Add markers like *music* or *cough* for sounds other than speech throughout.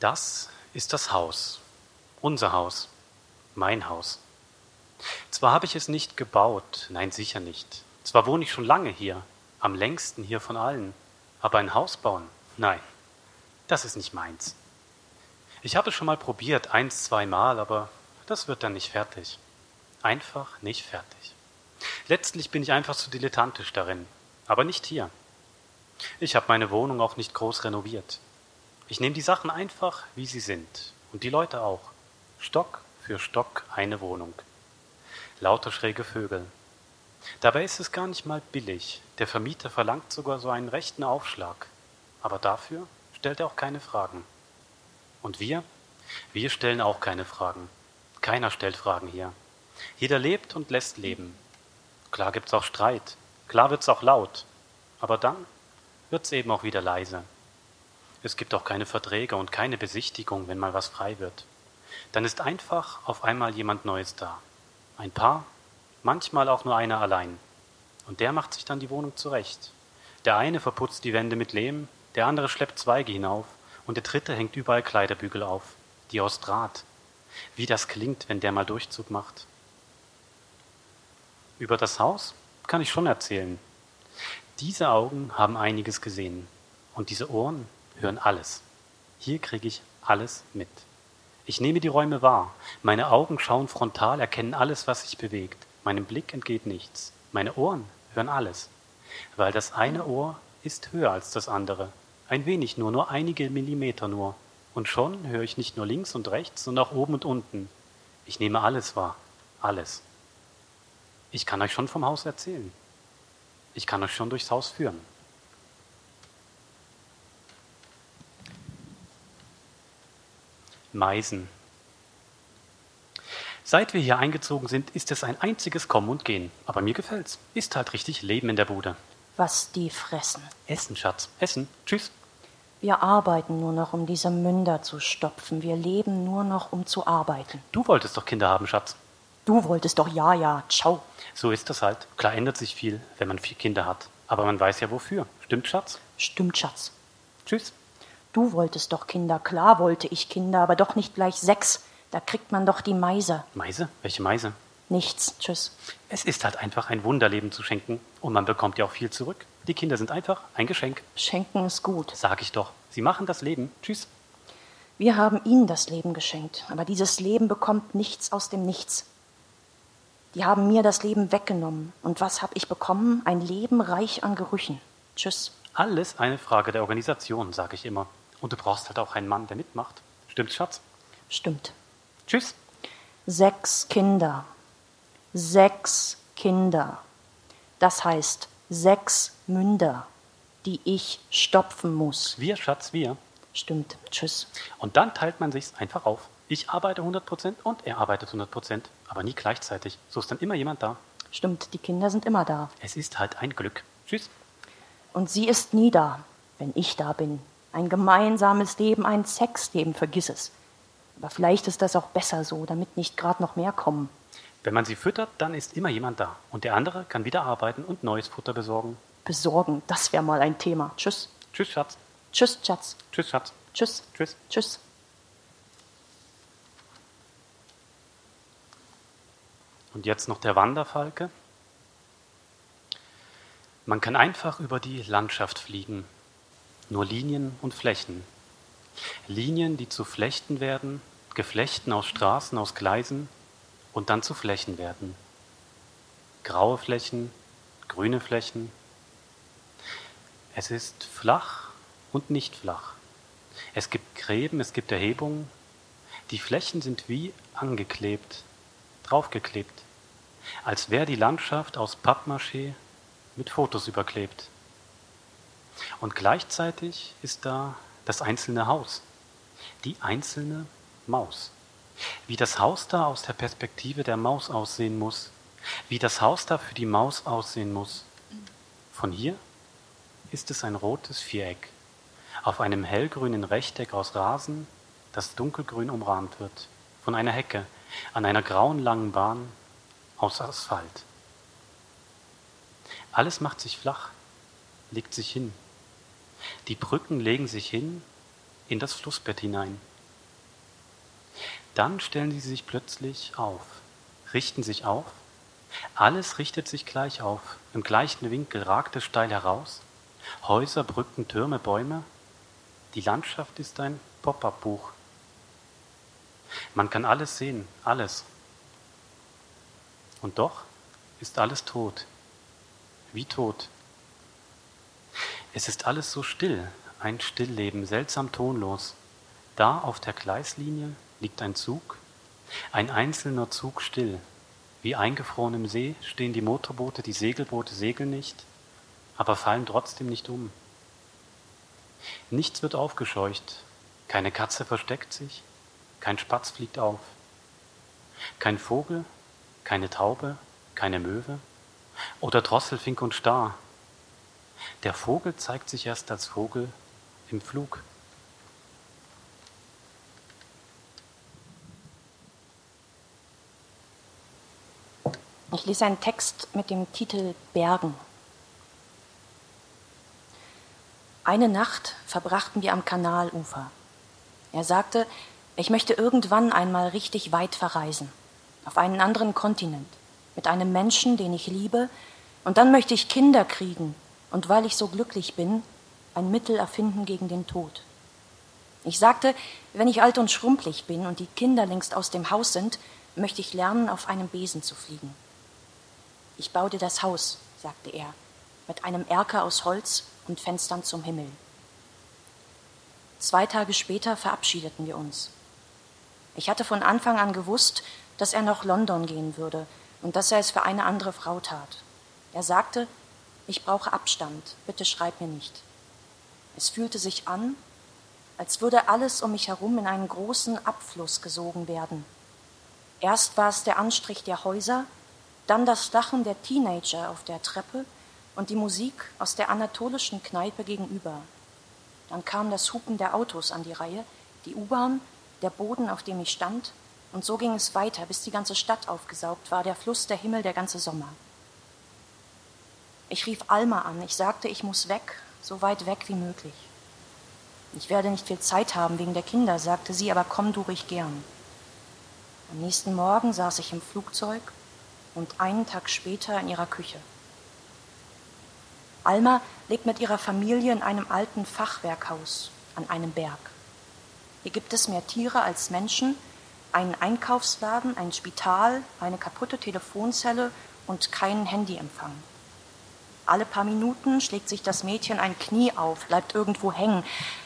Das ist das Haus, unser Haus, mein Haus. Zwar habe ich es nicht gebaut, nein sicher nicht. Zwar wohne ich schon lange hier, am längsten hier von allen, aber ein Haus bauen, nein, das ist nicht meins. Ich habe es schon mal probiert, eins, zweimal, aber das wird dann nicht fertig. Einfach nicht fertig. Letztlich bin ich einfach zu dilettantisch darin, aber nicht hier. Ich habe meine Wohnung auch nicht groß renoviert. Ich nehme die Sachen einfach, wie sie sind. Und die Leute auch. Stock für Stock eine Wohnung. Lauter schräge Vögel. Dabei ist es gar nicht mal billig. Der Vermieter verlangt sogar so einen rechten Aufschlag. Aber dafür stellt er auch keine Fragen. Und wir? Wir stellen auch keine Fragen. Keiner stellt Fragen hier. Jeder lebt und lässt leben. Klar gibt's auch Streit. Klar wird's auch laut. Aber dann wird's eben auch wieder leise. Es gibt auch keine Verträge und keine Besichtigung, wenn mal was frei wird. Dann ist einfach auf einmal jemand Neues da. Ein Paar, manchmal auch nur einer allein. Und der macht sich dann die Wohnung zurecht. Der eine verputzt die Wände mit Lehm, der andere schleppt Zweige hinauf und der dritte hängt überall Kleiderbügel auf, die aus Draht. Wie das klingt, wenn der mal Durchzug macht. Über das Haus kann ich schon erzählen. Diese Augen haben einiges gesehen und diese Ohren hören alles. Hier kriege ich alles mit. Ich nehme die Räume wahr. Meine Augen schauen frontal, erkennen alles, was sich bewegt. Meinem Blick entgeht nichts. Meine Ohren hören alles. Weil das eine Ohr ist höher als das andere. Ein wenig nur, nur einige Millimeter nur. Und schon höre ich nicht nur links und rechts, sondern auch oben und unten. Ich nehme alles wahr. Alles. Ich kann euch schon vom Haus erzählen. Ich kann euch schon durchs Haus führen. Meisen. Seit wir hier eingezogen sind, ist es ein einziges Kommen und Gehen. Aber mir gefällt's. Ist halt richtig Leben in der Bude. Was die fressen. Essen, Schatz. Essen. Tschüss. Wir arbeiten nur noch, um diese Münder zu stopfen. Wir leben nur noch, um zu arbeiten. Du wolltest doch Kinder haben, Schatz. Du wolltest doch ja, ja. Ciao. So ist das halt. Klar ändert sich viel, wenn man vier Kinder hat. Aber man weiß ja wofür. Stimmt, Schatz? Stimmt, Schatz. Tschüss. Du wolltest doch Kinder. Klar wollte ich Kinder, aber doch nicht gleich sechs. Da kriegt man doch die Meise. Meise? Welche Meise? Nichts. Tschüss. Es ist halt einfach ein Wunderleben zu schenken. Und man bekommt ja auch viel zurück. Die Kinder sind einfach ein Geschenk. Schenken ist gut. Sag ich doch. Sie machen das Leben. Tschüss. Wir haben ihnen das Leben geschenkt, aber dieses Leben bekommt nichts aus dem Nichts. Die haben mir das Leben weggenommen. Und was habe ich bekommen? Ein Leben reich an Gerüchen. Tschüss. Alles eine Frage der Organisation, sage ich immer. Und du brauchst halt auch einen Mann, der mitmacht. Stimmt's, Schatz? Stimmt. Tschüss. Sechs Kinder. Sechs Kinder. Das heißt sechs Münder, die ich stopfen muss. Wir, Schatz, wir. Stimmt. Tschüss. Und dann teilt man sich's einfach auf. Ich arbeite 100% und er arbeitet 100%, aber nie gleichzeitig. So ist dann immer jemand da. Stimmt, die Kinder sind immer da. Es ist halt ein Glück. Tschüss. Und sie ist nie da, wenn ich da bin. Ein gemeinsames Leben, ein Sexleben, vergiss es. Aber vielleicht ist das auch besser so, damit nicht gerade noch mehr kommen. Wenn man sie füttert, dann ist immer jemand da. Und der andere kann wieder arbeiten und neues Futter besorgen. Besorgen, das wäre mal ein Thema. Tschüss. Tschüss, Schatz. Tschüss, Schatz. Tschüss, Schatz. Tschüss. Tschüss. Tschüss. Und jetzt noch der Wanderfalke. Man kann einfach über die Landschaft fliegen. Nur Linien und Flächen. Linien, die zu Flechten werden, Geflechten aus Straßen, aus Gleisen und dann zu Flächen werden. Graue Flächen, grüne Flächen. Es ist flach und nicht flach. Es gibt Gräben, es gibt Erhebungen. Die Flächen sind wie angeklebt, draufgeklebt, als wäre die Landschaft aus Pappmaché mit Fotos überklebt. Und gleichzeitig ist da das einzelne Haus, die einzelne Maus. Wie das Haus da aus der Perspektive der Maus aussehen muss, wie das Haus da für die Maus aussehen muss. Von hier ist es ein rotes Viereck auf einem hellgrünen Rechteck aus Rasen, das dunkelgrün umrahmt wird, von einer Hecke an einer grauen langen Bahn aus Asphalt. Alles macht sich flach, legt sich hin. Die Brücken legen sich hin in das Flussbett hinein. Dann stellen sie sich plötzlich auf, richten sich auf, alles richtet sich gleich auf, im gleichen Winkel ragt es steil heraus, Häuser, Brücken, Türme, Bäume, die Landschaft ist ein Pop-up-Buch. Man kann alles sehen, alles. Und doch ist alles tot, wie tot. Es ist alles so still, ein Stillleben, seltsam tonlos. Da auf der Gleislinie liegt ein Zug, ein einzelner Zug still. Wie eingefroren im See stehen die Motorboote, die Segelboote segeln nicht, aber fallen trotzdem nicht um. Nichts wird aufgescheucht, keine Katze versteckt sich, kein Spatz fliegt auf, kein Vogel, keine Taube, keine Möwe oder Drosselfink und Star. Der Vogel zeigt sich erst als Vogel im Flug. Ich lese einen Text mit dem Titel Bergen. Eine Nacht verbrachten wir am Kanalufer. Er sagte, ich möchte irgendwann einmal richtig weit verreisen, auf einen anderen Kontinent, mit einem Menschen, den ich liebe, und dann möchte ich Kinder kriegen und weil ich so glücklich bin, ein Mittel erfinden gegen den Tod. Ich sagte, wenn ich alt und schrumpelig bin und die Kinder längst aus dem Haus sind, möchte ich lernen, auf einem Besen zu fliegen. Ich baue dir das Haus, sagte er, mit einem Erker aus Holz und Fenstern zum Himmel. Zwei Tage später verabschiedeten wir uns. Ich hatte von Anfang an gewusst, dass er nach London gehen würde und dass er es für eine andere Frau tat. Er sagte, ich brauche Abstand, bitte schreib mir nicht. Es fühlte sich an, als würde alles um mich herum in einen großen Abfluss gesogen werden. Erst war es der Anstrich der Häuser, dann das Lachen der Teenager auf der Treppe und die Musik aus der anatolischen Kneipe gegenüber. Dann kam das Hupen der Autos an die Reihe, die U-Bahn, der Boden, auf dem ich stand, und so ging es weiter, bis die ganze Stadt aufgesaugt war, der Fluss, der Himmel, der ganze Sommer. Ich rief Alma an, ich sagte, ich muss weg, so weit weg wie möglich. Ich werde nicht viel Zeit haben wegen der Kinder, sagte sie, aber komm du ruhig gern. Am nächsten Morgen saß ich im Flugzeug und einen Tag später in ihrer Küche. Alma lebt mit ihrer Familie in einem alten Fachwerkhaus an einem Berg. Hier gibt es mehr Tiere als Menschen, einen Einkaufsladen, ein Spital, eine kaputte Telefonzelle und keinen Handyempfang. Alle paar Minuten schlägt sich das Mädchen ein Knie auf, bleibt irgendwo hängen,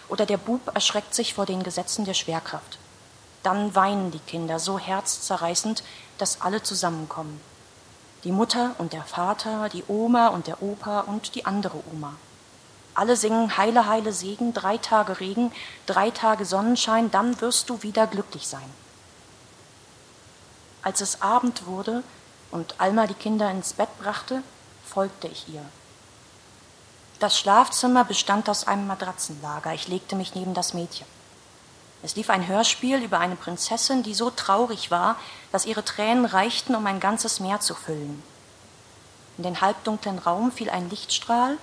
oder der Bub erschreckt sich vor den Gesetzen der Schwerkraft. Dann weinen die Kinder so herzzerreißend, dass alle zusammenkommen. Die Mutter und der Vater, die Oma und der Opa und die andere Oma. Alle singen Heile, Heile Segen, drei Tage Regen, drei Tage Sonnenschein, dann wirst du wieder glücklich sein. Als es Abend wurde und Alma die Kinder ins Bett brachte, folgte ich ihr. Das Schlafzimmer bestand aus einem Matratzenlager. Ich legte mich neben das Mädchen. Es lief ein Hörspiel über eine Prinzessin, die so traurig war, dass ihre Tränen reichten, um ein ganzes Meer zu füllen. In den halbdunklen Raum fiel ein Lichtstrahl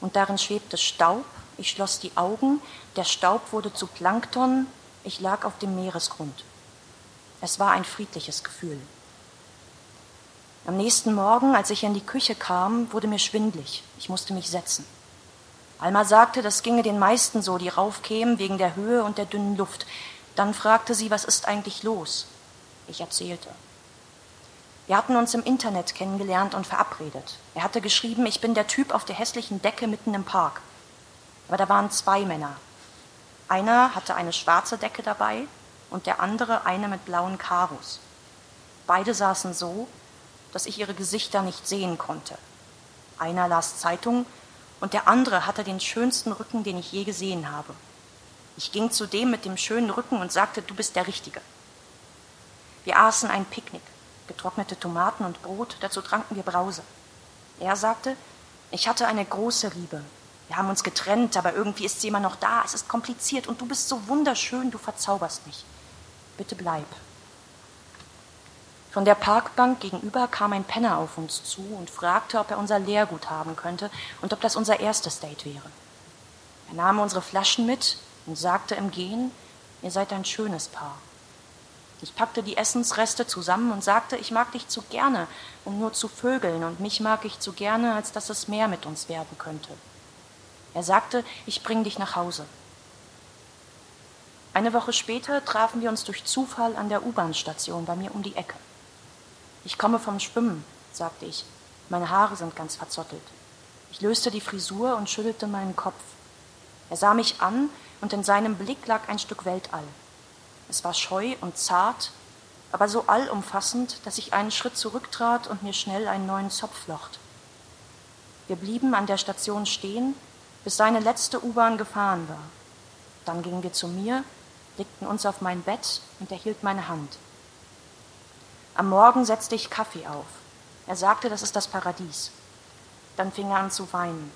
und darin schwebte Staub. Ich schloss die Augen, der Staub wurde zu Plankton, ich lag auf dem Meeresgrund. Es war ein friedliches Gefühl. Am nächsten Morgen, als ich in die Küche kam, wurde mir schwindlig. Ich musste mich setzen. Alma sagte, das ginge den meisten so, die raufkämen wegen der Höhe und der dünnen Luft. Dann fragte sie, was ist eigentlich los? Ich erzählte. Wir hatten uns im Internet kennengelernt und verabredet. Er hatte geschrieben, ich bin der Typ auf der hässlichen Decke mitten im Park. Aber da waren zwei Männer. Einer hatte eine schwarze Decke dabei und der andere eine mit blauen Karos. Beide saßen so, dass ich ihre Gesichter nicht sehen konnte. Einer las Zeitung und der andere hatte den schönsten Rücken, den ich je gesehen habe. Ich ging zu dem mit dem schönen Rücken und sagte, du bist der Richtige. Wir aßen ein Picknick, getrocknete Tomaten und Brot, dazu tranken wir Brause. Er sagte, ich hatte eine große Liebe. Wir haben uns getrennt, aber irgendwie ist sie immer noch da. Es ist kompliziert und du bist so wunderschön, du verzauberst mich. Bitte bleib. Von der Parkbank gegenüber kam ein Penner auf uns zu und fragte, ob er unser Lehrgut haben könnte und ob das unser erstes Date wäre. Er nahm unsere Flaschen mit und sagte im Gehen, ihr seid ein schönes Paar. Ich packte die Essensreste zusammen und sagte, ich mag dich zu gerne, um nur zu vögeln, und mich mag ich zu gerne, als dass es mehr mit uns werden könnte. Er sagte, ich bring dich nach Hause. Eine Woche später trafen wir uns durch Zufall an der U-Bahn-Station bei mir um die Ecke. Ich komme vom Schwimmen, sagte ich. Meine Haare sind ganz verzottelt. Ich löste die Frisur und schüttelte meinen Kopf. Er sah mich an und in seinem Blick lag ein Stück Weltall. Es war scheu und zart, aber so allumfassend, dass ich einen Schritt zurücktrat und mir schnell einen neuen Zopf flocht. Wir blieben an der Station stehen, bis seine letzte U-Bahn gefahren war. Dann gingen wir zu mir, legten uns auf mein Bett und er hielt meine Hand. Am Morgen setzte ich Kaffee auf. Er sagte, das ist das Paradies. Dann fing er an zu weinen.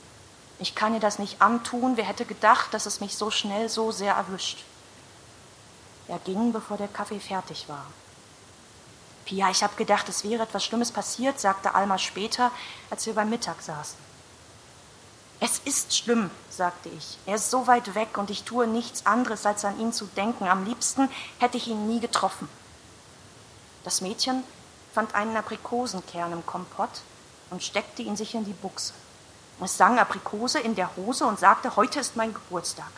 Ich kann ihr das nicht antun. Wer hätte gedacht, dass es mich so schnell so sehr erwischt? Er ging, bevor der Kaffee fertig war. Pia, ich habe gedacht, es wäre etwas Schlimmes passiert, sagte Alma später, als wir beim Mittag saßen. Es ist schlimm, sagte ich. Er ist so weit weg und ich tue nichts anderes, als an ihn zu denken. Am liebsten hätte ich ihn nie getroffen. Das Mädchen fand einen Aprikosenkern im Kompott und steckte ihn sich in die Buchse. Es sang Aprikose in der Hose und sagte, heute ist mein Geburtstag.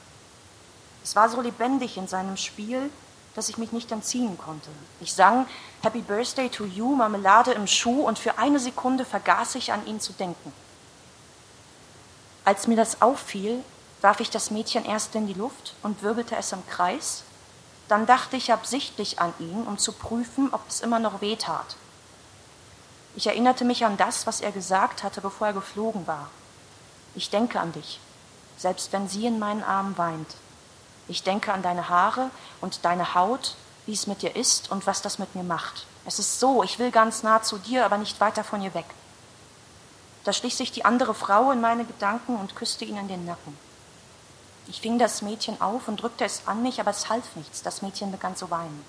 Es war so lebendig in seinem Spiel, dass ich mich nicht entziehen konnte. Ich sang Happy Birthday to You, Marmelade im Schuh und für eine Sekunde vergaß ich an ihn zu denken. Als mir das auffiel, warf ich das Mädchen erst in die Luft und wirbelte es im Kreis. Dann dachte ich absichtlich an ihn, um zu prüfen, ob es immer noch weh tat. Ich erinnerte mich an das, was er gesagt hatte, bevor er geflogen war. Ich denke an dich, selbst wenn sie in meinen Armen weint. Ich denke an deine Haare und deine Haut, wie es mit dir ist und was das mit mir macht. Es ist so, ich will ganz nah zu dir, aber nicht weiter von ihr weg. Da schlich sich die andere Frau in meine Gedanken und küsste ihn in den Nacken. Ich fing das Mädchen auf und drückte es an mich, aber es half nichts. Das Mädchen begann zu weinen.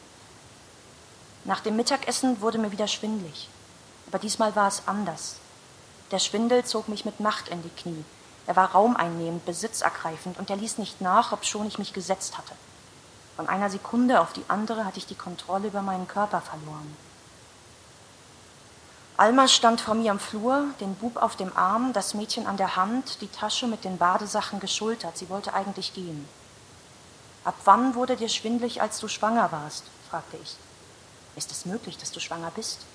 Nach dem Mittagessen wurde mir wieder schwindlig. Aber diesmal war es anders. Der Schwindel zog mich mit Macht in die Knie. Er war raumeinnehmend, besitzergreifend und er ließ nicht nach, obschon ich mich gesetzt hatte. Von einer Sekunde auf die andere hatte ich die Kontrolle über meinen Körper verloren. Alma stand vor mir am Flur, den Bub auf dem Arm, das Mädchen an der Hand, die Tasche mit den Badesachen geschultert. Sie wollte eigentlich gehen. Ab wann wurde dir schwindlig, als du schwanger warst? fragte ich. Ist es möglich, dass du schwanger bist?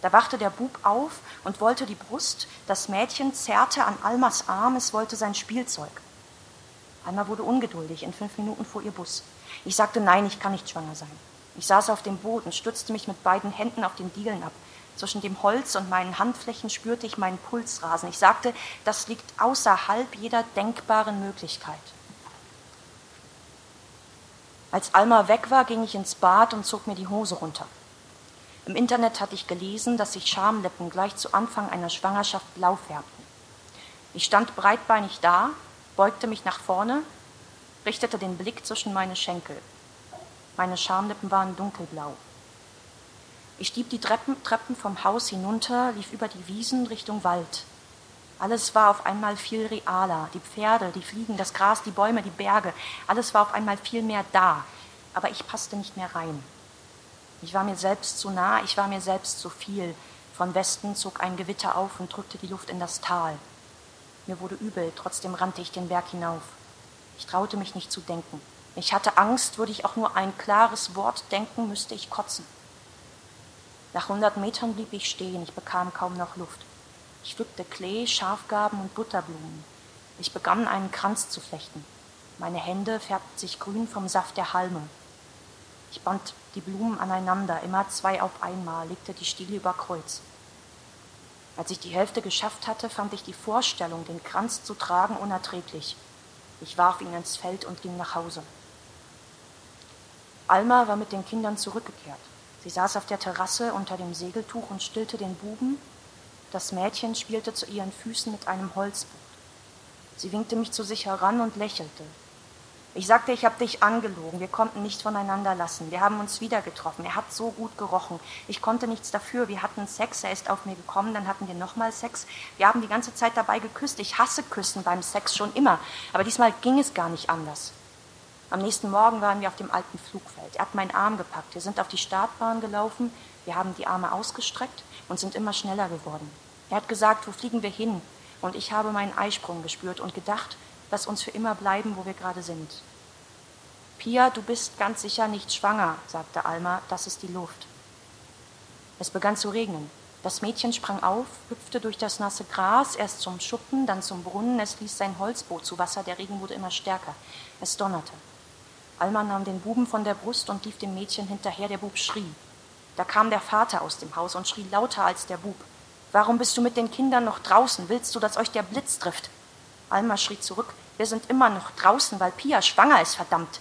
Da wachte der Bub auf und wollte die Brust. Das Mädchen zerrte an Almas Arm, es wollte sein Spielzeug. Alma wurde ungeduldig. In fünf Minuten fuhr ihr Bus. Ich sagte, nein, ich kann nicht schwanger sein. Ich saß auf dem Boden, stützte mich mit beiden Händen auf den Dielen ab. Zwischen dem Holz und meinen Handflächen spürte ich meinen Puls rasen. Ich sagte, das liegt außerhalb jeder denkbaren Möglichkeit. Als Alma weg war, ging ich ins Bad und zog mir die Hose runter. Im Internet hatte ich gelesen, dass sich Schamlippen gleich zu Anfang einer Schwangerschaft blau färbten. Ich stand breitbeinig da, beugte mich nach vorne, richtete den Blick zwischen meine Schenkel. Meine Schamlippen waren dunkelblau. Ich stieb die Treppen, Treppen vom Haus hinunter, lief über die Wiesen Richtung Wald. Alles war auf einmal viel realer. Die Pferde, die Fliegen, das Gras, die Bäume, die Berge. Alles war auf einmal viel mehr da. Aber ich passte nicht mehr rein. Ich war mir selbst zu nah, ich war mir selbst zu viel. Von Westen zog ein Gewitter auf und drückte die Luft in das Tal. Mir wurde übel, trotzdem rannte ich den Berg hinauf. Ich traute mich nicht zu denken. Ich hatte Angst, würde ich auch nur ein klares Wort denken, müsste ich kotzen. Nach hundert Metern blieb ich stehen, ich bekam kaum noch Luft. Ich pflückte Klee, Schafgarben und Butterblumen. Ich begann einen Kranz zu flechten. Meine Hände färbten sich grün vom Saft der Halme. Ich band die Blumen aneinander, immer zwei auf einmal, legte die Stiele über Kreuz. Als ich die Hälfte geschafft hatte, fand ich die Vorstellung, den Kranz zu tragen, unerträglich. Ich warf ihn ins Feld und ging nach Hause. Alma war mit den Kindern zurückgekehrt. Sie saß auf der Terrasse unter dem Segeltuch und stillte den Buben. Das Mädchen spielte zu ihren Füßen mit einem Holzboot. Sie winkte mich zu sich heran und lächelte. Ich sagte, ich habe dich angelogen. Wir konnten nicht voneinander lassen. Wir haben uns wieder getroffen. Er hat so gut gerochen. Ich konnte nichts dafür. Wir hatten Sex. Er ist auf mir gekommen. Dann hatten wir nochmal Sex. Wir haben die ganze Zeit dabei geküsst. Ich hasse Küssen beim Sex schon immer. Aber diesmal ging es gar nicht anders. Am nächsten Morgen waren wir auf dem alten Flugfeld. Er hat meinen Arm gepackt. Wir sind auf die Startbahn gelaufen. Wir haben die Arme ausgestreckt und sind immer schneller geworden. Er hat gesagt, wo fliegen wir hin? Und ich habe meinen Eisprung gespürt und gedacht, lass uns für immer bleiben, wo wir gerade sind. Pia, du bist ganz sicher nicht schwanger, sagte Alma, das ist die Luft. Es begann zu regnen. Das Mädchen sprang auf, hüpfte durch das nasse Gras, erst zum Schuppen, dann zum Brunnen. Es ließ sein Holzboot zu Wasser, der Regen wurde immer stärker. Es donnerte. Alma nahm den Buben von der Brust und lief dem Mädchen hinterher. Der Bub schrie. Da kam der Vater aus dem Haus und schrie lauter als der Bub. Warum bist du mit den Kindern noch draußen? Willst du, dass euch der Blitz trifft? Alma schrie zurück. Wir sind immer noch draußen, weil Pia schwanger ist, verdammt.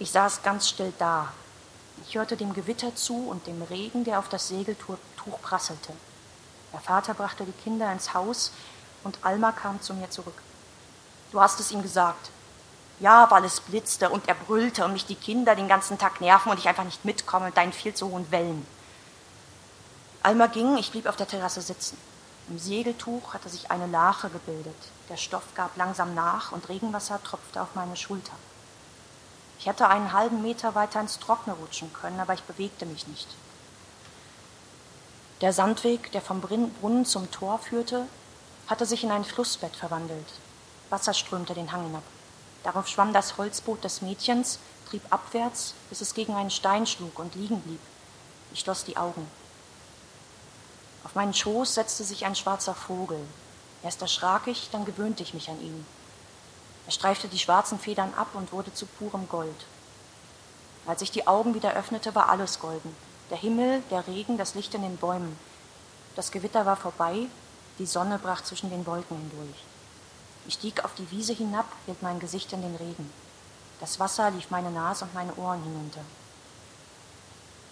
Ich saß ganz still da, ich hörte dem Gewitter zu und dem Regen, der auf das Segeltuch prasselte. Der Vater brachte die Kinder ins Haus und Alma kam zu mir zurück. Du hast es ihm gesagt. Ja, weil es blitzte und er brüllte und mich die Kinder den ganzen Tag nerven und ich einfach nicht mitkomme mit deinen viel zu hohen Wellen. Alma ging, ich blieb auf der Terrasse sitzen. Im Segeltuch hatte sich eine Lache gebildet. Der Stoff gab langsam nach und Regenwasser tropfte auf meine Schulter. Ich hätte einen halben Meter weiter ins Trockene rutschen können, aber ich bewegte mich nicht. Der Sandweg, der vom Brunnen zum Tor führte, hatte sich in ein Flussbett verwandelt. Wasser strömte den Hang hinab. Darauf schwamm das Holzboot des Mädchens, trieb abwärts, bis es gegen einen Stein schlug und liegen blieb. Ich schloss die Augen. Auf meinen Schoß setzte sich ein schwarzer Vogel. Erst erschrak ich, dann gewöhnte ich mich an ihn. Er streifte die schwarzen Federn ab und wurde zu purem Gold. Als ich die Augen wieder öffnete, war alles golden. Der Himmel, der Regen, das Licht in den Bäumen. Das Gewitter war vorbei, die Sonne brach zwischen den Wolken hindurch. Ich stieg auf die Wiese hinab, hielt mein Gesicht in den Regen. Das Wasser lief meine Nase und meine Ohren hinunter.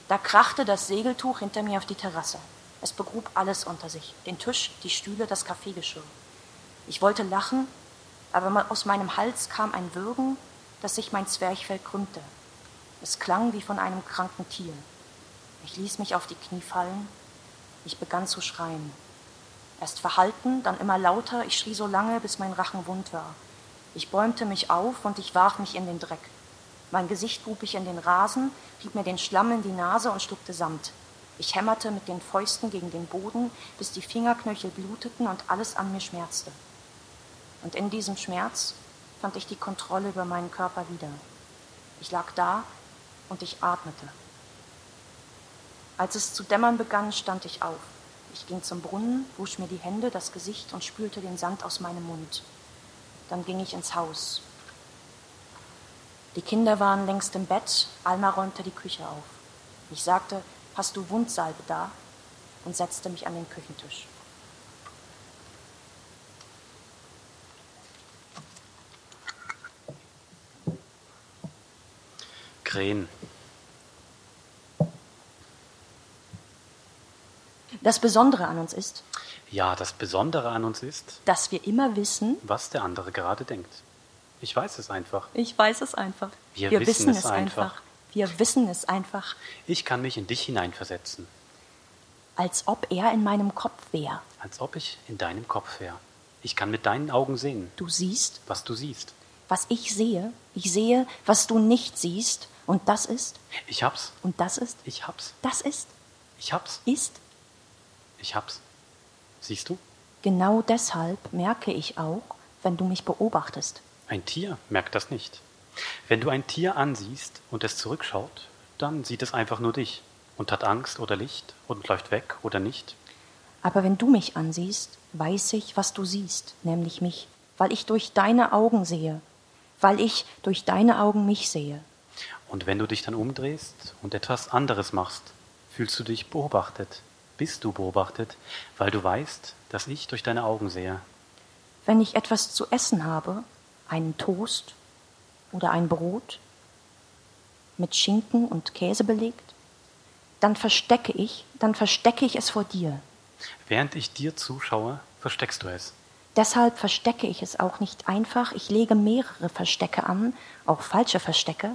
Da krachte das Segeltuch hinter mir auf die Terrasse. Es begrub alles unter sich, den Tisch, die Stühle, das Kaffeegeschirr. Ich wollte lachen, aber aus meinem Hals kam ein Würgen, dass sich mein Zwerchfell krümmte. Es klang wie von einem kranken Tier. Ich ließ mich auf die Knie fallen. Ich begann zu schreien. Erst verhalten, dann immer lauter. Ich schrie so lange, bis mein Rachen wund war. Ich bäumte mich auf und ich warf mich in den Dreck. Mein Gesicht grub ich in den Rasen, rieb mir den Schlamm in die Nase und schluckte Samt. Ich hämmerte mit den Fäusten gegen den Boden, bis die Fingerknöchel bluteten und alles an mir schmerzte. Und in diesem Schmerz fand ich die Kontrolle über meinen Körper wieder. Ich lag da und ich atmete. Als es zu dämmern begann, stand ich auf. Ich ging zum Brunnen, wusch mir die Hände, das Gesicht und spülte den Sand aus meinem Mund. Dann ging ich ins Haus. Die Kinder waren längst im Bett, Alma räumte die Küche auf. Ich sagte, hast du Wundsalbe da? und setzte mich an den Küchentisch. Krähen. Das Besondere an uns ist, Ja, das Besondere an uns ist, dass wir immer wissen, was der andere gerade denkt. Ich weiß es einfach. ich weiß es einfach. Wir wissen es einfach. Wir wissen es einfach, Ich kann mich in dich hineinversetzen, als ob er in meinem Kopf wäre. als ob ich in deinem Kopf wäre. Ich kann mit deinen Augen sehen, Du siehst, was du siehst. was ich sehe. Ich sehe, was du nicht siehst. Und das ist, Ich hab's. und das ist, Ich hab's. das ist, Ich hab's. ist. Ich hab's. Siehst du? Genau deshalb merke ich auch, wenn du mich beobachtest. Ein Tier merkt das nicht. Wenn du ein Tier ansiehst und es zurückschaut, dann sieht es einfach nur dich und hat Angst oder Licht und läuft weg oder nicht. Aber wenn du mich ansiehst, weiß ich, was du siehst, nämlich mich, weil ich durch deine Augen sehe, weil ich durch deine Augen mich sehe. Und wenn du dich dann umdrehst und etwas anderes machst, fühlst du dich beobachtet, bist du beobachtet, weil du weißt, dass ich durch deine Augen sehe. Wenn ich etwas zu essen habe, einen Toast oder ein Brot mit Schinken und Käse belegt, dann verstecke ich, dann verstecke ich es vor dir. Während ich dir zuschaue, versteckst du es. Deshalb verstecke ich es auch nicht einfach, ich lege mehrere Verstecke an, auch falsche Verstecke.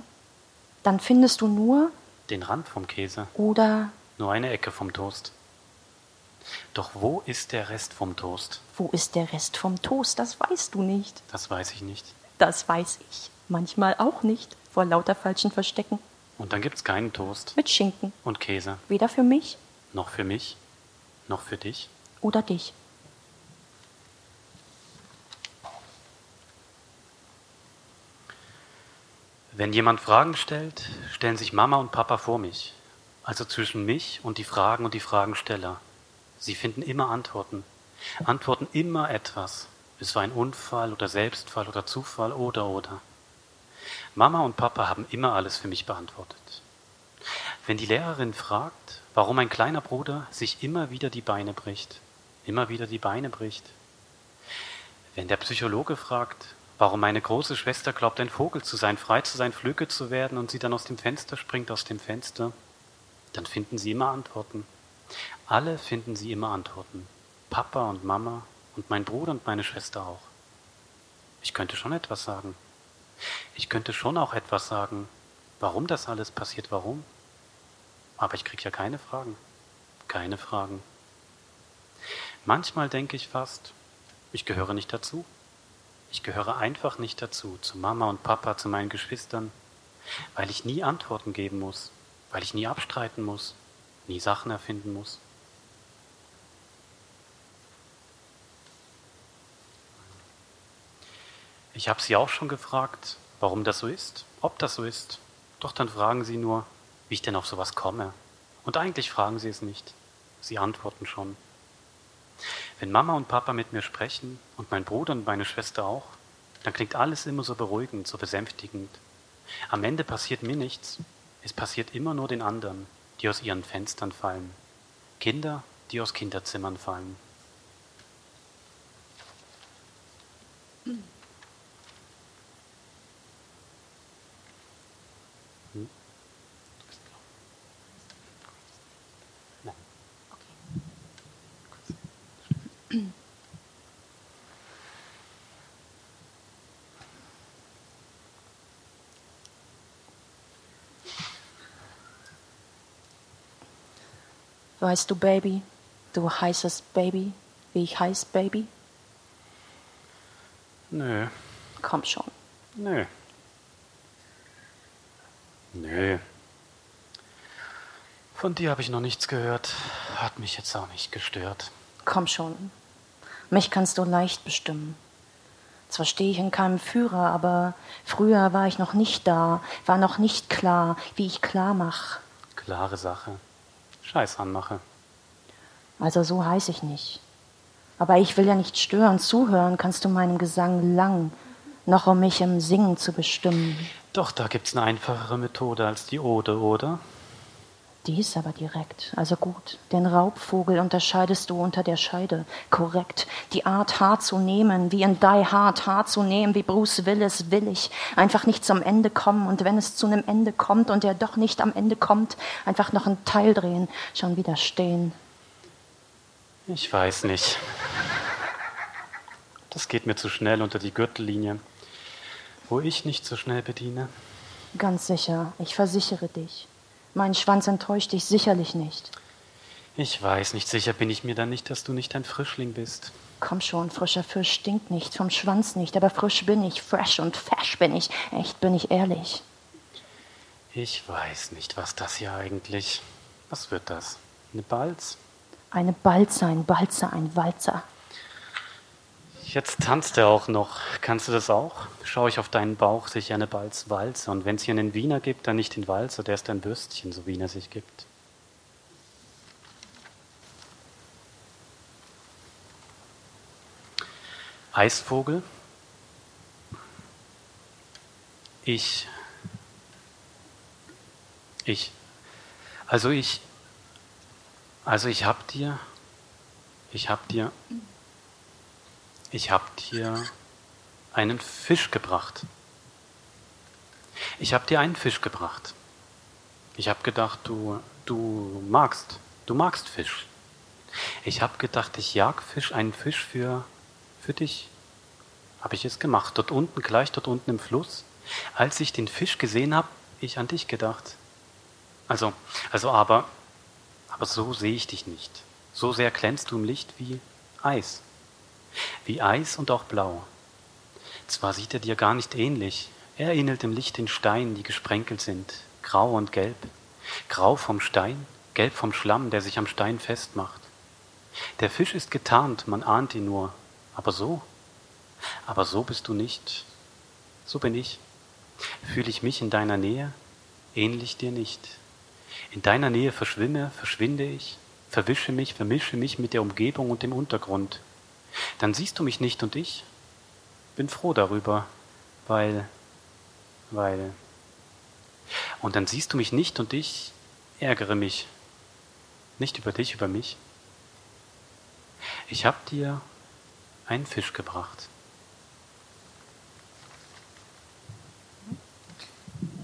Dann findest du nur Den Rand vom Käse, oder nur eine Ecke vom Toast. Doch wo ist der Rest vom Toast? wo ist der Rest vom Toast? Das weißt du nicht. Das weiß ich nicht. Das weiß ich. Manchmal auch nicht, vor lauter falschen Verstecken. Und dann gibt's keinen Toast Mit Schinken. und Käse. Weder für mich Noch für mich, noch für dich. oder dich. Wenn jemand Fragen stellt, stellen sich Mama und Papa vor mich. Also zwischen mich und die Fragen und die Fragensteller. Sie finden immer Antworten. Antworten immer etwas. Es war ein Unfall oder Selbstfall oder Zufall oder oder. Mama und Papa haben immer alles für mich beantwortet. Wenn die Lehrerin fragt, warum ein kleiner Bruder sich immer wieder die Beine bricht, immer wieder die Beine bricht. Wenn der Psychologe fragt, warum meine große Schwester glaubt, ein Vogel zu sein, frei zu sein, Flügge zu werden und sie dann aus dem Fenster springt, aus dem Fenster, dann finden sie immer Antworten. Alle finden sie immer Antworten. Papa und Mama und mein Bruder und meine Schwester auch. Ich könnte schon etwas sagen. Ich könnte schon auch etwas sagen, warum das alles passiert, warum. Aber ich kriege ja keine Fragen. Keine Fragen. Manchmal denke ich fast, ich gehöre nicht dazu. Ich gehöre einfach nicht dazu, zu Mama und Papa, zu meinen Geschwistern, weil ich nie Antworten geben muss, weil ich nie abstreiten muss, nie Sachen erfinden muss. Ich habe sie auch schon gefragt, warum das so ist, ob das so ist. Doch dann fragen sie nur, wie ich denn auf sowas komme. Und eigentlich fragen sie es nicht. Sie antworten schon. Wenn Mama und Papa mit mir sprechen und mein Bruder und meine Schwester auch, dann klingt alles immer so beruhigend, so besänftigend. Am Ende passiert mir nichts. Es passiert immer nur den anderen, die aus ihren Fenstern fallen. Kinder, die aus Kinderzimmern fallen. Hm? Weißt du, Baby, du heißes Baby, wie ich heiß, Baby? Nö, Komm schon. nö. Nö. Von dir habe ich noch nichts gehört. Hat mich jetzt auch nicht gestört. Komm schon. Mich kannst du leicht bestimmen. Zwar stehe ich in keinem Führer, aber früher war ich noch nicht da, war noch nicht klar, wie ich klar mach. Klare Sache. Scheiß anmache. Also so heiß ich nicht. Aber ich will ja nicht stören, zuhören kannst du meinem Gesang lang, noch um mich im Singen zu bestimmen. Doch, da gibt's eine einfachere Methode als die Ode, oder? Die ist aber direkt, also gut. Den Raubvogel unterscheidest du unter der Scheide. Korrekt. Die Art Haar zu nehmen, wie in Die Hard Haar zu nehmen, wie Bruce Willis will ich. Einfach nicht zum Ende kommen und wenn es zu einem Ende kommt und er doch nicht am Ende kommt, einfach noch einen Teil drehen, schon wieder stehen. Ich weiß nicht. Das geht mir zu schnell unter die Gürtellinie, wo ich nicht so schnell bediene. Ganz sicher, ich versichere dich. Mein Schwanz enttäuscht dich sicherlich nicht. Ich weiß nicht, sicher bin ich mir dann nicht, dass du nicht ein Frischling bist. Komm schon, frischer Fisch stinkt nicht, vom Schwanz nicht, aber frisch bin ich, fresh und fesch bin ich, echt bin ich ehrlich. Ich weiß nicht, was das hier eigentlich. Was wird das? Eine Balz? Eine Balze, ein Balzer, ein Walzer. Jetzt tanzt er auch noch. Kannst du das auch? Schau ich auf deinen Bauch, sicher eine Balz-Walze. Und wenn es hier einen Wiener gibt, dann nicht den Walzer, der ist ein Würstchen, so wie er sich gibt. Eisvogel. Ich. Ich. Also ich. Also ich hab dir. Ich hab dir. Ich hab dir einen Fisch gebracht. Ich hab dir einen Fisch gebracht. Ich hab gedacht, du, du magst, du magst Fisch. Ich hab gedacht, ich jag Fisch, einen Fisch für, für dich. Hab ich es gemacht. Dort unten, gleich dort unten im Fluss. Als ich den Fisch gesehen hab, ich an dich gedacht. Also, also aber, aber so sehe ich dich nicht. So sehr glänzt du im Licht wie Eis. Wie Eis und auch blau. Zwar sieht er dir gar nicht ähnlich, er ähnelt im Licht den Steinen, die gesprenkelt sind, grau und gelb. Grau vom Stein, gelb vom Schlamm, der sich am Stein festmacht. Der Fisch ist getarnt, man ahnt ihn nur, aber so, aber so bist du nicht, so bin ich. Fühle ich mich in deiner Nähe, ähnlich dir nicht. In deiner Nähe verschwimme, verschwinde ich, verwische mich, vermische mich mit der Umgebung und dem Untergrund. Dann siehst du mich nicht und ich bin froh darüber, weil, weil. Und dann siehst du mich nicht und ich ärgere mich. Nicht über dich, über mich. Ich habe dir einen Fisch gebracht.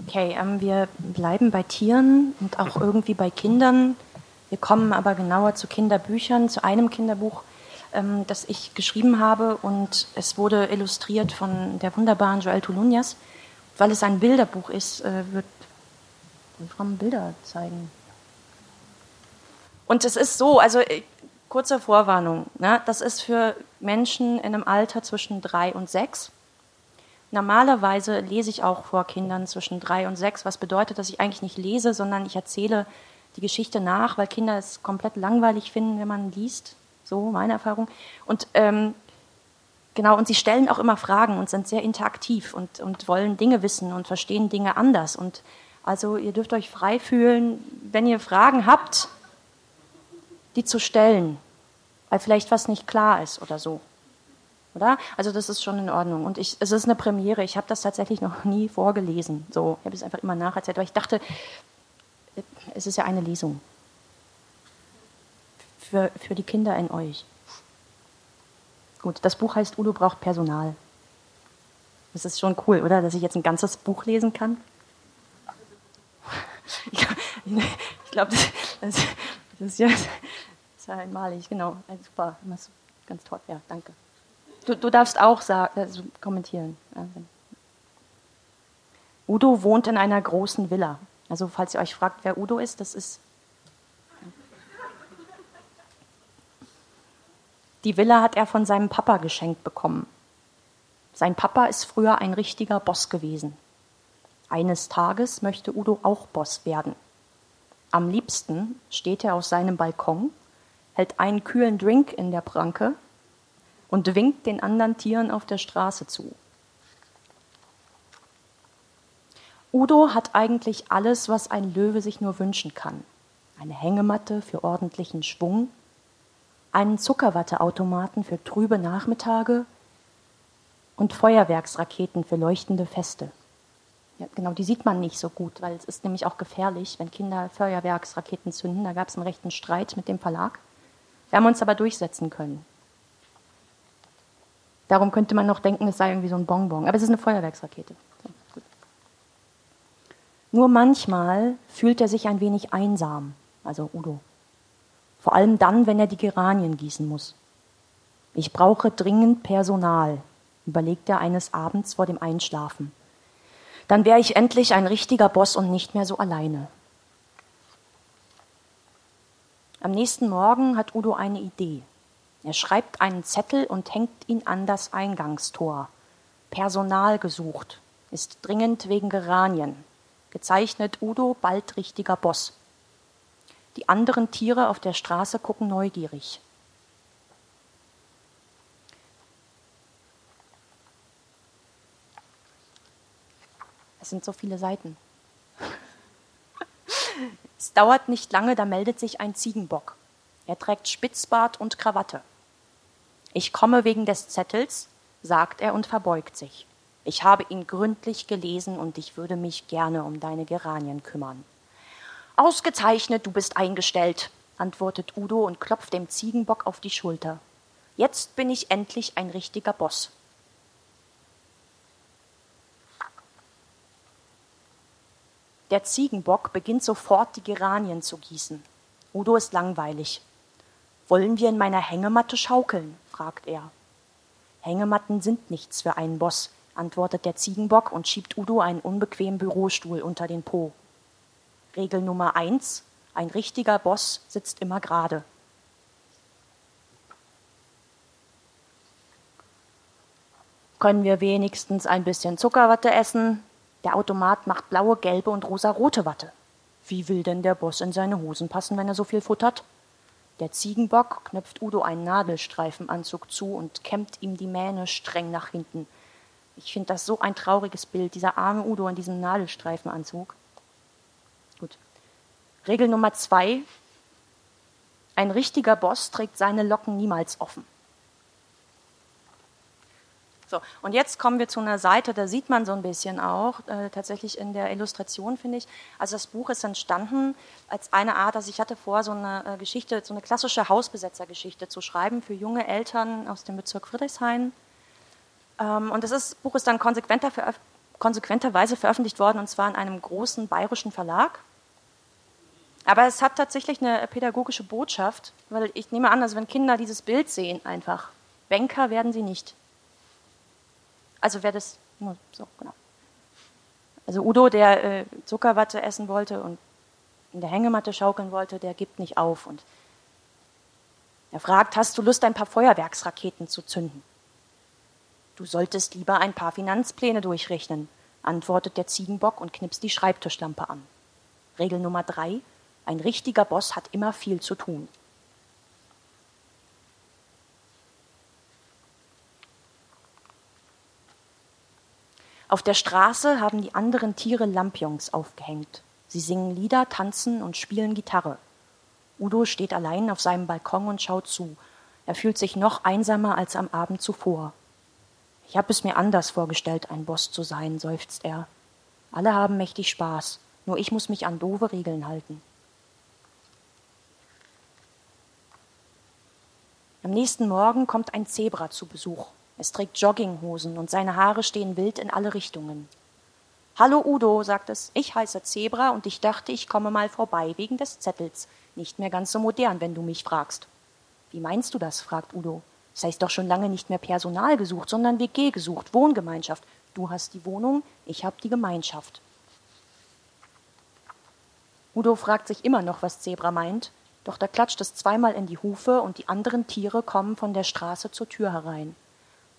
Okay, ähm, wir bleiben bei Tieren und auch irgendwie bei Kindern. Wir kommen aber genauer zu Kinderbüchern, zu einem Kinderbuch, ähm, das ich geschrieben habe und es wurde illustriert von der wunderbaren Joelle Toulounias. Weil es ein Bilderbuch ist, äh, wird Wolfram Bilder zeigen. Und es ist so, also äh, kurze Vorwarnung, ne? das ist für Menschen in einem Alter zwischen drei und sechs. Normalerweise lese ich auch vor Kindern zwischen drei und sechs, was bedeutet, dass ich eigentlich nicht lese, sondern ich erzähle die Geschichte nach, weil Kinder es komplett langweilig finden, wenn man liest. So meine Erfahrung. Und ähm, genau, und sie stellen auch immer Fragen und sind sehr interaktiv und, und wollen Dinge wissen und verstehen Dinge anders. Und also ihr dürft euch frei fühlen, wenn ihr Fragen habt, die zu stellen, weil vielleicht was nicht klar ist oder so. Oder? Also das ist schon in Ordnung. Und ich, es ist eine Premiere. Ich habe das tatsächlich noch *laughs* nie vorgelesen. So, ich habe es einfach immer nacherzählt, weil ich dachte, es ist ja eine Lesung für, für die Kinder in euch. Gut, das Buch heißt Udo braucht Personal. Das ist schon cool, oder? Dass ich jetzt ein ganzes Buch lesen kann. *laughs* Ich glaube, das, das, das, ist ja, das ist einmalig, genau. Super, ganz toll. Ja, danke. Du, du darfst auch sagen, also kommentieren. Udo wohnt in einer großen Villa. Also falls ihr euch fragt, wer Udo ist, das ist Die Villa hat er von seinem Papa geschenkt bekommen. Sein Papa ist früher ein richtiger Boss gewesen. Eines Tages möchte Udo auch Boss werden. Am liebsten steht er auf seinem Balkon, hält einen kühlen Drink in der Pranke und winkt den anderen Tieren auf der Straße zu. Udo hat eigentlich alles, was ein Löwe sich nur wünschen kann. Eine Hängematte für ordentlichen Schwung, einen Zuckerwatteautomaten für trübe Nachmittage und Feuerwerksraketen für leuchtende Feste. Ja, genau, die sieht man nicht so gut, weil es ist nämlich auch gefährlich, wenn Kinder Feuerwerksraketen zünden. Da gab es einen rechten Streit mit dem Verlag. Wir haben uns aber durchsetzen können. Darum könnte man noch denken, es sei irgendwie so ein Bonbon. Aber es ist eine Feuerwerksrakete. So, Nur manchmal fühlt er sich ein wenig einsam, also Udo. Vor allem dann, wenn er die Geranien gießen muss. Ich brauche dringend Personal, überlegt er eines Abends vor dem Einschlafen. Dann wäre ich endlich ein richtiger Boss und nicht mehr so alleine. Am nächsten Morgen hat Udo eine Idee. Er schreibt einen Zettel und hängt ihn an das Eingangstor. Personal gesucht, ist dringend wegen Geranien. Gezeichnet Udo, bald richtiger Boss. Die anderen Tiere auf der Straße gucken neugierig. Es sind so viele Seiten. *laughs* es dauert nicht lange, da meldet sich ein Ziegenbock. Er trägt Spitzbart und Krawatte. Ich komme wegen des Zettels, sagt er und verbeugt sich. Ich habe ihn gründlich gelesen und ich würde mich gerne um deine Geranien kümmern. Ausgezeichnet, du bist eingestellt, antwortet Udo und klopft dem Ziegenbock auf die Schulter. Jetzt bin ich endlich ein richtiger Boss. Der Ziegenbock beginnt sofort die Geranien zu gießen. Udo ist langweilig. Wollen wir in meiner Hängematte schaukeln? fragt er. Hängematten sind nichts für einen Boss, antwortet der Ziegenbock und schiebt Udo einen unbequemen Bürostuhl unter den Po. Regel Nummer eins, ein richtiger Boss sitzt immer gerade. können wir wenigstens ein bisschen Zuckerwatte essen? Der Automat macht blaue, gelbe und rosa-rote Watte. Wie will denn der Boss in seine Hosen passen, wenn er so viel futtert? Der Ziegenbock knöpft Udo einen Nadelstreifenanzug zu und kämmt ihm die Mähne streng nach hinten. Ich finde das so ein trauriges Bild, dieser arme Udo in diesem Nadelstreifenanzug. Gut. Regel Nummer zwei. Ein richtiger Boss trägt seine Locken niemals offen. So, und jetzt kommen wir zu einer Seite, da sieht man so ein bisschen auch, äh, tatsächlich in der Illustration, finde ich. Also das Buch ist entstanden als eine Art, also ich hatte vor, so eine äh, Geschichte, so eine klassische Hausbesetzergeschichte zu schreiben für junge Eltern aus dem Bezirk Friedrichshain. Ähm, und das ist, Buch ist dann konsequenter veröf konsequenterweise veröffentlicht worden, und zwar in einem großen bayerischen Verlag. Aber es hat tatsächlich eine pädagogische Botschaft, weil ich nehme an, also wenn Kinder dieses Bild sehen, einfach, Banker werden sie nicht. Also wer das, so, genau. Also Udo, der äh, Zuckerwatte essen wollte und in der Hängematte schaukeln wollte, der gibt nicht auf. Und er fragt, hast du Lust, ein paar Feuerwerksraketen zu zünden? Du solltest lieber ein paar Finanzpläne durchrechnen, antwortet der Ziegenbock und knipst die Schreibtischlampe an. Regel Nummer drei, ein richtiger Boss hat immer viel zu tun. Auf der Straße haben die anderen Tiere Lampions aufgehängt. Sie singen Lieder, tanzen und spielen Gitarre. Udo steht allein auf seinem Balkon und schaut zu. Er fühlt sich noch einsamer als am Abend zuvor. Ich habe es mir anders vorgestellt, ein Boss zu sein, seufzt er. Alle haben mächtig Spaß, nur ich muss mich an doofe Regeln halten. Am nächsten Morgen kommt ein Zebra zu Besuch. Es trägt Jogginghosen und seine Haare stehen wild in alle Richtungen. Hallo Udo, sagt es, ich heiße Zebra und ich dachte, ich komme mal vorbei wegen des Zettels. Nicht mehr ganz so modern, wenn du mich fragst. Wie meinst du das? fragt Udo. Es heißt doch schon lange nicht mehr Personal gesucht, sondern WG gesucht, Wohngemeinschaft. Du hast die Wohnung, ich hab die Gemeinschaft. Udo fragt sich immer noch, was Zebra meint, doch da klatscht es zweimal in die Hufe und die anderen Tiere kommen von der Straße zur Tür herein.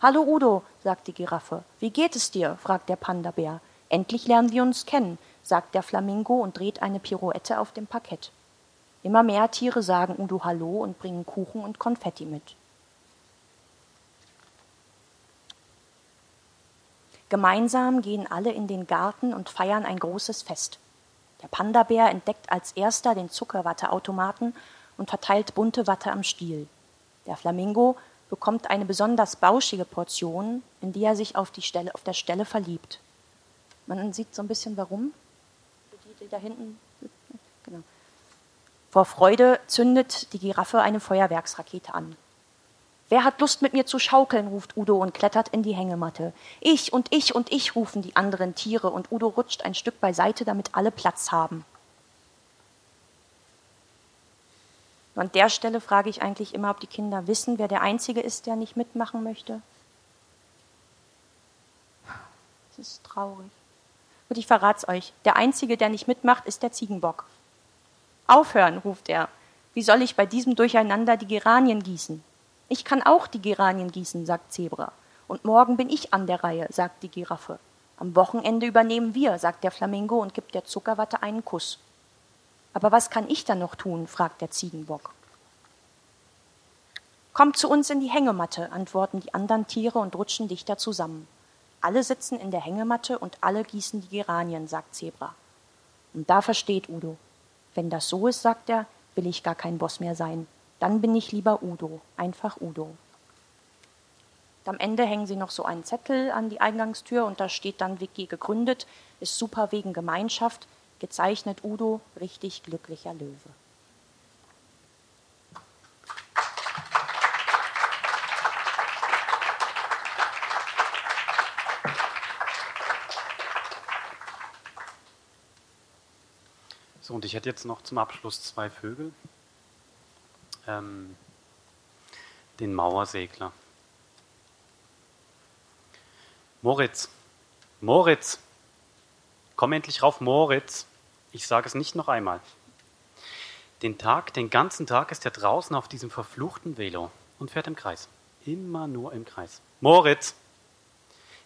Hallo Udo, sagt die Giraffe. Wie geht es dir? fragt der Panda-Bär. Endlich lernen wir uns kennen, sagt der Flamingo und dreht eine Pirouette auf dem Parkett. Immer mehr Tiere sagen Udo Hallo und bringen Kuchen und Konfetti mit. Gemeinsam gehen alle in den Garten und feiern ein großes Fest. Der Panda-Bär entdeckt als erster den Zuckerwatteautomaten und verteilt bunte Watte am Stiel. Der Flamingo bekommt eine besonders bauschige Portion, in die er sich auf, die Stelle, auf der Stelle verliebt. Man sieht so ein bisschen warum. Die, die da hinten. Genau. Vor Freude zündet die Giraffe eine Feuerwerksrakete an. Wer hat Lust mit mir zu schaukeln, ruft Udo und klettert in die Hängematte. Ich und ich und ich rufen die anderen Tiere und Udo rutscht ein Stück beiseite, damit alle Platz haben. an der Stelle frage ich eigentlich immer, ob die Kinder wissen, wer der Einzige ist, der nicht mitmachen möchte. Das ist traurig. Und ich verrat's euch. Der Einzige, der nicht mitmacht, ist der Ziegenbock. Aufhören, ruft er. Wie soll ich bei diesem Durcheinander die Geranien gießen? Ich kann auch die Geranien gießen, sagt Zebra. Und morgen bin ich an der Reihe, sagt die Giraffe. Am Wochenende übernehmen wir, sagt der Flamingo und gibt der Zuckerwatte einen Kuss. Aber was kann ich dann noch tun? fragt der Ziegenbock. Kommt zu uns in die Hängematte, antworten die anderen Tiere und rutschen dichter zusammen. Alle sitzen in der Hängematte und alle gießen die Geranien, sagt Zebra. Und da versteht Udo. Wenn das so ist, sagt er, will ich gar kein Boss mehr sein. Dann bin ich lieber Udo, einfach Udo. Am Ende hängen sie noch so einen Zettel an die Eingangstür und da steht dann Wiki gegründet, ist super wegen Gemeinschaft, gezeichnet Udo, richtig glücklicher Löwe. So, und ich hätte jetzt noch zum Abschluss zwei Vögel. Ähm, den Mauersegler. Moritz, Moritz, komm endlich rauf, Moritz. Ich sage es nicht noch einmal. Den Tag, den ganzen Tag ist er draußen auf diesem verfluchten Velo und fährt im Kreis. Immer nur im Kreis. Moritz!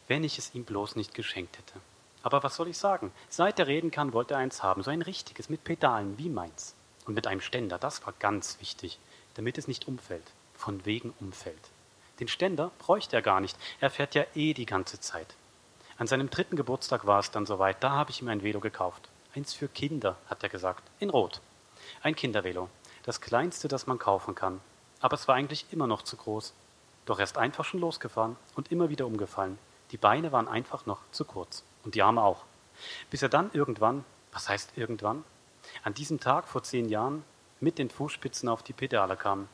wenn ich es ihm bloß nicht geschenkt hätte. Aber was soll ich sagen? Seit er reden kann, wollte er eins haben, so ein richtiges, mit Pedalen, wie meins. Und mit einem Ständer, das war ganz wichtig, damit es nicht umfällt, von wegen umfällt. Den Ständer bräuchte er gar nicht, er fährt ja eh die ganze Zeit. An seinem dritten Geburtstag war es dann soweit, da habe ich ihm ein Velo gekauft. Eins für Kinder, hat er gesagt, in Rot. Ein Kindervelo, das kleinste, das man kaufen kann. Aber es war eigentlich immer noch zu groß. Doch er ist einfach schon losgefahren und immer wieder umgefallen. Die Beine waren einfach noch zu kurz und die Arme auch. Bis er dann irgendwann, was heißt irgendwann, an diesem Tag vor zehn Jahren mit den Fußspitzen auf die Pedale kam.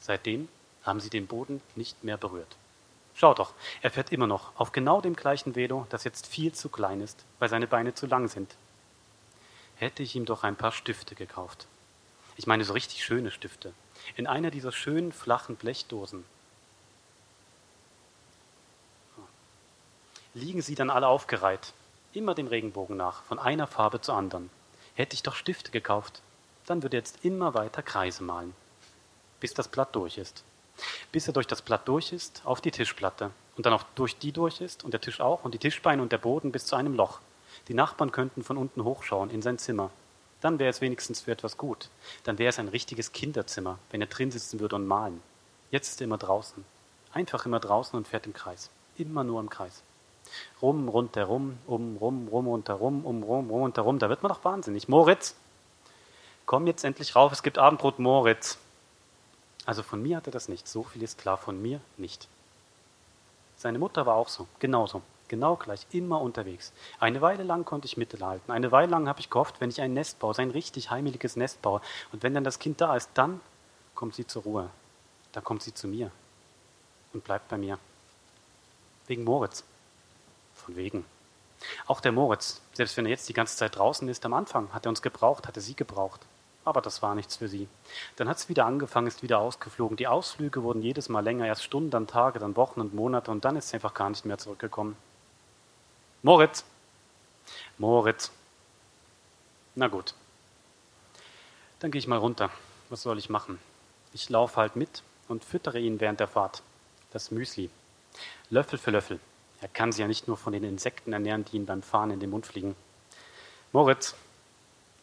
Seitdem haben sie den Boden nicht mehr berührt. Schau doch, er fährt immer noch auf genau dem gleichen Velo, das jetzt viel zu klein ist, weil seine Beine zu lang sind. Hätte ich ihm doch ein paar Stifte gekauft. Ich meine so richtig schöne Stifte. In einer dieser schönen flachen Blechdosen. Liegen sie dann alle aufgereiht, immer dem Regenbogen nach, von einer Farbe zur anderen. Hätte ich doch Stifte gekauft, dann würde er jetzt immer weiter Kreise malen, bis das Blatt durch ist. Bis er durch das Blatt durch ist, auf die Tischplatte und dann auch durch die durch ist und der Tisch auch und die Tischbeine und der Boden bis zu einem Loch. Die Nachbarn könnten von unten hochschauen in sein Zimmer. Dann wäre es wenigstens für etwas gut. Dann wäre es ein richtiges Kinderzimmer, wenn er drin sitzen würde und malen. Jetzt ist er immer draußen. Einfach immer draußen und fährt im Kreis. Immer nur im Kreis. Rum, rundherum, um, rum, rum, rundherum, um, rum, rum, rundherum. Da wird man doch wahnsinnig. Moritz, komm jetzt endlich rauf, es gibt Abendbrot, Moritz. Also von mir hat er das nicht. So viel ist klar, von mir nicht. Seine Mutter war auch so, genauso, genau gleich, immer unterwegs. Eine Weile lang konnte ich mithalten. Eine Weile lang habe ich gehofft, wenn ich ein Nest baue, ein richtig heimeliges Nest baue, und wenn dann das Kind da ist, dann kommt sie zur Ruhe. Dann kommt sie zu mir und bleibt bei mir. Wegen Moritz. Von wegen. Auch der Moritz, selbst wenn er jetzt die ganze Zeit draußen ist, am Anfang hat er uns gebraucht, hat er sie gebraucht. Aber das war nichts für sie. Dann hat es wieder angefangen, ist wieder ausgeflogen. Die Ausflüge wurden jedes Mal länger, erst Stunden, dann Tage, dann Wochen und Monate und dann ist sie einfach gar nicht mehr zurückgekommen. Moritz! Moritz! Na gut. Dann gehe ich mal runter. Was soll ich machen? Ich laufe halt mit und füttere ihn während der Fahrt. Das Müsli. Löffel für Löffel. Er kann sich ja nicht nur von den Insekten ernähren, die ihm beim Fahren in den Mund fliegen. Moritz,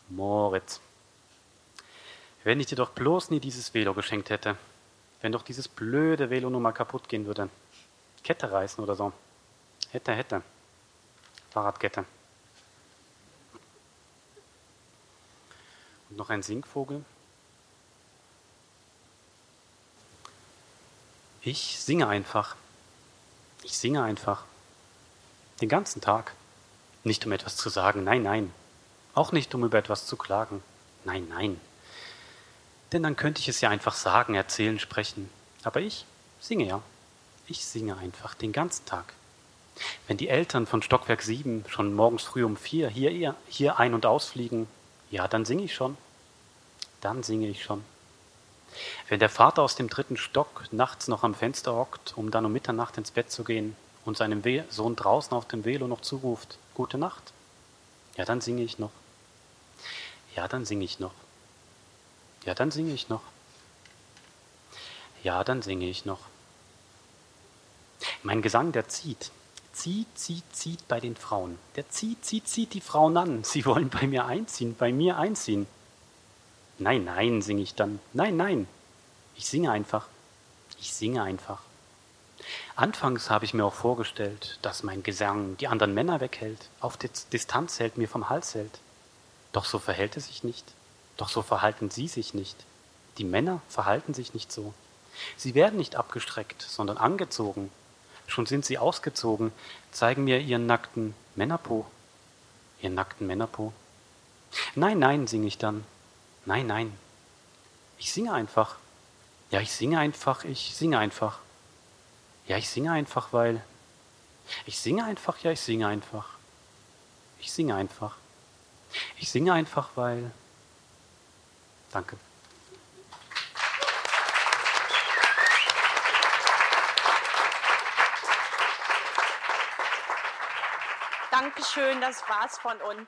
Moritz, wenn ich dir doch bloß nie dieses Velo geschenkt hätte, wenn doch dieses blöde Velo nur mal kaputt gehen würde. Kette reißen oder so. Hätte, hätte. Fahrradkette. Und noch ein Singvogel. Ich singe einfach. Ich singe einfach. Den ganzen Tag. Nicht um etwas zu sagen, nein, nein. Auch nicht um über etwas zu klagen. Nein, nein. Denn dann könnte ich es ja einfach sagen, erzählen, sprechen. Aber ich singe ja. Ich singe einfach den ganzen Tag. Wenn die Eltern von Stockwerk 7 schon morgens früh um vier hier, hier ein- und ausfliegen, ja, dann singe ich schon. Dann singe ich schon. Wenn der Vater aus dem dritten Stock nachts noch am Fenster hockt, um dann um Mitternacht ins Bett zu gehen und seinem Sohn draußen auf dem Velo noch zuruft, Gute Nacht, ja, dann singe ich noch. Ja, dann singe ich noch. Ja, dann singe ich noch. Ja, dann singe ich noch. Mein Gesang, der zieht. Zieht, zieht, zieht bei den Frauen. Der zieht, zieht, zieht die Frauen an. Sie wollen bei mir einziehen, bei mir einziehen. Nein, nein, singe ich dann. Nein, nein. Ich singe einfach. Ich singe einfach. Anfangs habe ich mir auch vorgestellt, dass mein Gesang die anderen Männer weghält, auf Distanz hält, mir vom Hals hält. Doch so verhält es sich nicht. Doch so verhalten sie sich nicht. Die Männer verhalten sich nicht so. Sie werden nicht abgestreckt, sondern angezogen. Schon sind sie ausgezogen, zeigen mir ihren nackten Männerpo. Ihren nackten Männerpo. Nein, nein, singe ich dann. Nein, nein. Ich singe einfach. Ja, ich singe einfach, ich singe einfach. Ja, ich singe einfach, weil. Ich singe einfach, ja, ich singe einfach. Ich singe einfach. Ich singe einfach, weil. Danke. Dankeschön, das war's von uns.